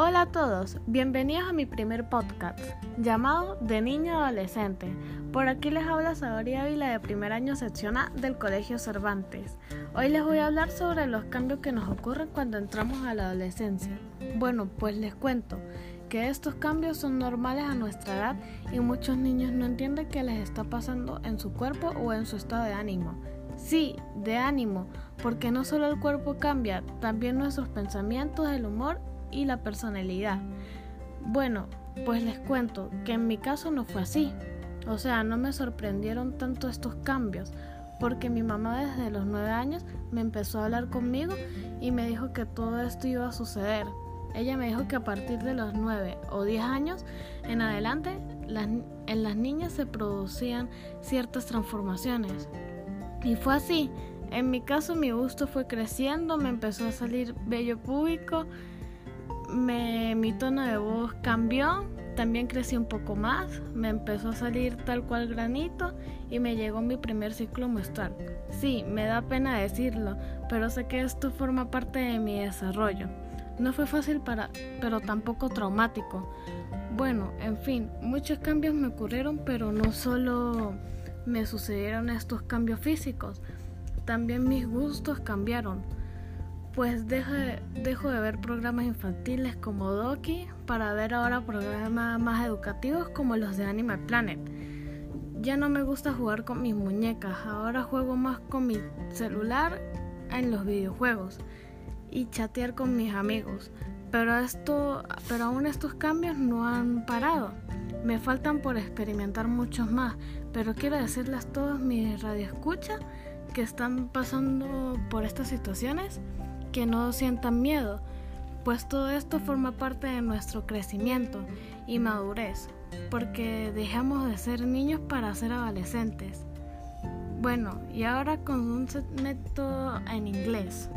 Hola a todos, bienvenidos a mi primer podcast llamado De Niño Adolescente. Por aquí les habla Sadoria Ávila de primer año sección A del Colegio Cervantes. Hoy les voy a hablar sobre los cambios que nos ocurren cuando entramos a la adolescencia. Bueno, pues les cuento que estos cambios son normales a nuestra edad y muchos niños no entienden qué les está pasando en su cuerpo o en su estado de ánimo. Sí, de ánimo, porque no solo el cuerpo cambia, también nuestros pensamientos, el humor y la personalidad. Bueno, pues les cuento que en mi caso no fue así. O sea, no me sorprendieron tanto estos cambios, porque mi mamá desde los nueve años me empezó a hablar conmigo y me dijo que todo esto iba a suceder. Ella me dijo que a partir de los nueve o diez años en adelante en las niñas se producían ciertas transformaciones. Y fue así. En mi caso mi gusto fue creciendo, me empezó a salir vello público, mi tono de voz cambió, también crecí un poco más, me empezó a salir tal cual granito y me llegó mi primer ciclo menstrual. Sí, me da pena decirlo, pero sé que esto forma parte de mi desarrollo. No fue fácil para, pero tampoco traumático. Bueno, en fin, muchos cambios me ocurrieron, pero no solo me sucedieron estos cambios físicos, también mis gustos cambiaron pues dejo de, ver programas infantiles como Doki para ver ahora programas más educativos como los de Animal Planet. Ya no me gusta jugar con mis muñecas, ahora juego más con mi celular en los videojuegos y chatear con mis amigos. Pero esto, pero aún estos cambios no han parado. Me faltan por experimentar muchos más, pero quiero decirles a todos mis radioescuchas que están pasando por estas situaciones que no sientan miedo, pues todo esto forma parte de nuestro crecimiento y madurez, porque dejamos de ser niños para ser adolescentes. Bueno, y ahora con un método en inglés.